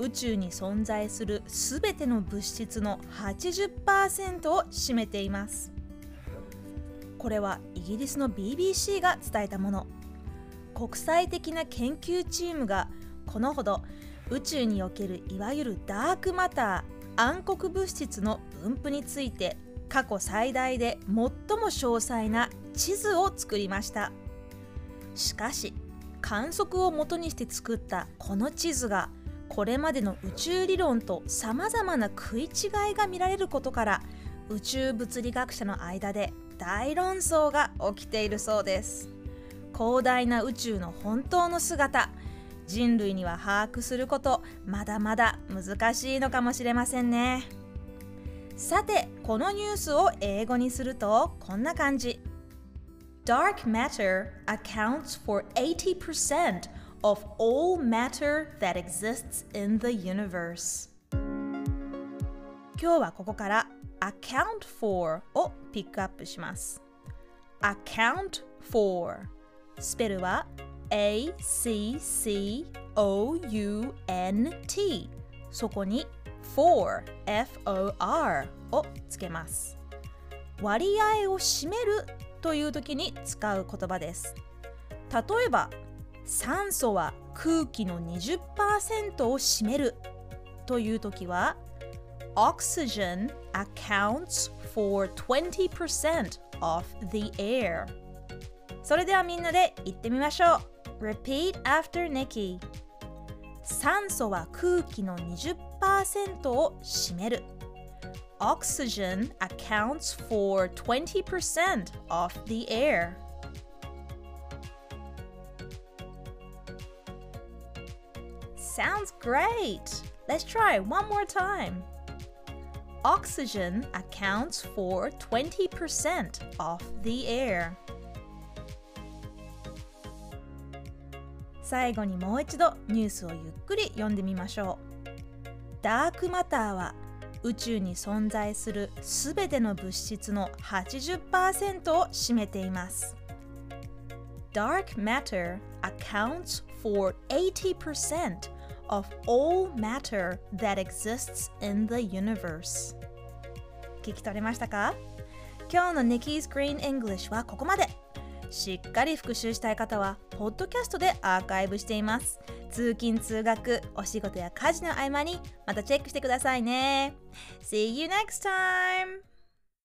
宇宙に存在するすべての物質の80%を占めています。これはイギリスの BBC が伝えたもの。国際的な研究チームがこのほど宇宙におけるいわゆるダークマター暗黒物質の分布について過去最大で最も詳細な地図を作りました。しかし観測をもとにして作ったこの地図がこれまでの宇宙理論とさまざまな食い違いが見られることから宇宙物理学者の間で大論争が起きているそうです。広大な宇宙の本当の姿人類には把握することまだまだ難しいのかもしれませんね。さてこのニュースを英語にするとこんな感じ。Dark matter accounts for 80% of all matter that exists in the universe 今日はここから account for をピックアップします account for スペルは A-C-C-O-U-N-T そこに for F-O-R をつけます割合を占めるという時に使う言葉です例えば酸素は空気の20%を占めるという時は Oxygen accounts for 20% of the air それではみんなで言ってみましょう Repeat after Nikki 酸素は空気の20%を占める Oxygen accounts for 20% of the air Sounds great! Let's try one more time. Oxygen accounts for 20% of the air. 最後にもう一度ニュースをゆっくり読んでみましょう。ダークマターは宇宙に存在するすべての物質の80%を占めています。Dark matter accounts for 80% of all matter that exists in the universe. 聞き取れましたか？今日の Nikki's Green English はここまで。しっかり復習したい方はポッドキャストでアーカイブしています。通勤通学お仕事や家事の合間にまたチェックしてくださいね。See you next time!